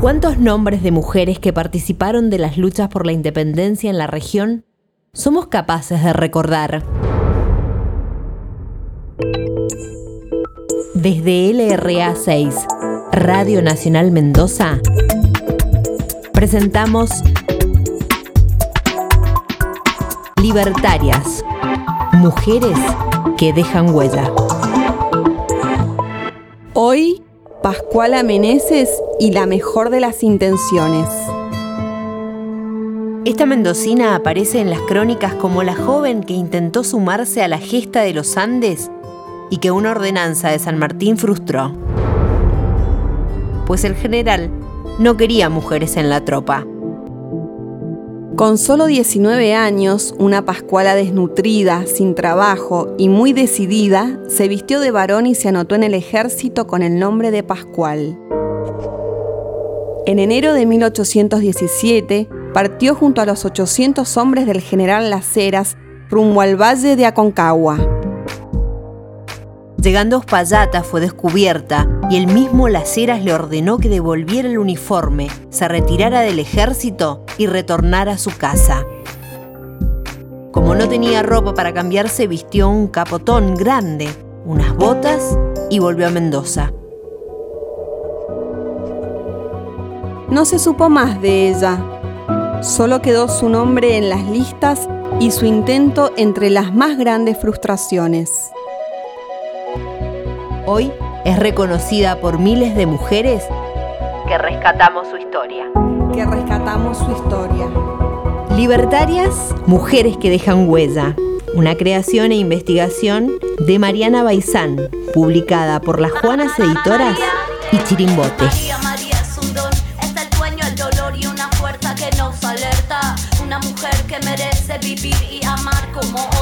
¿Cuántos nombres de mujeres que participaron de las luchas por la independencia en la región somos capaces de recordar? Desde LRA 6, Radio Nacional Mendoza, presentamos Libertarias, mujeres que dejan huella. Hoy, Pascuala Meneses y la mejor de las intenciones. Esta mendocina aparece en las crónicas como la joven que intentó sumarse a la gesta de los Andes y que una ordenanza de San Martín frustró. Pues el general no quería mujeres en la tropa. Con solo 19 años, una Pascuala desnutrida, sin trabajo y muy decidida, se vistió de varón y se anotó en el ejército con el nombre de Pascual. En enero de 1817, partió junto a los 800 hombres del general Las Heras rumbo al valle de Aconcagua. Llegando a Uspallata fue descubierta y el mismo Las Heras le ordenó que devolviera el uniforme, se retirara del ejército y retornara a su casa. Como no tenía ropa para cambiarse, vistió un capotón grande, unas botas y volvió a Mendoza. No se supo más de ella. Solo quedó su nombre en las listas y su intento entre las más grandes frustraciones. Hoy es reconocida por miles de mujeres que rescatamos su historia. Que rescatamos su historia. Libertarias, mujeres que dejan huella. Una creación e investigación de Mariana Baizán, publicada por las Juanas Editoras y Chirimbote. Una mujer que merece vivir y amar como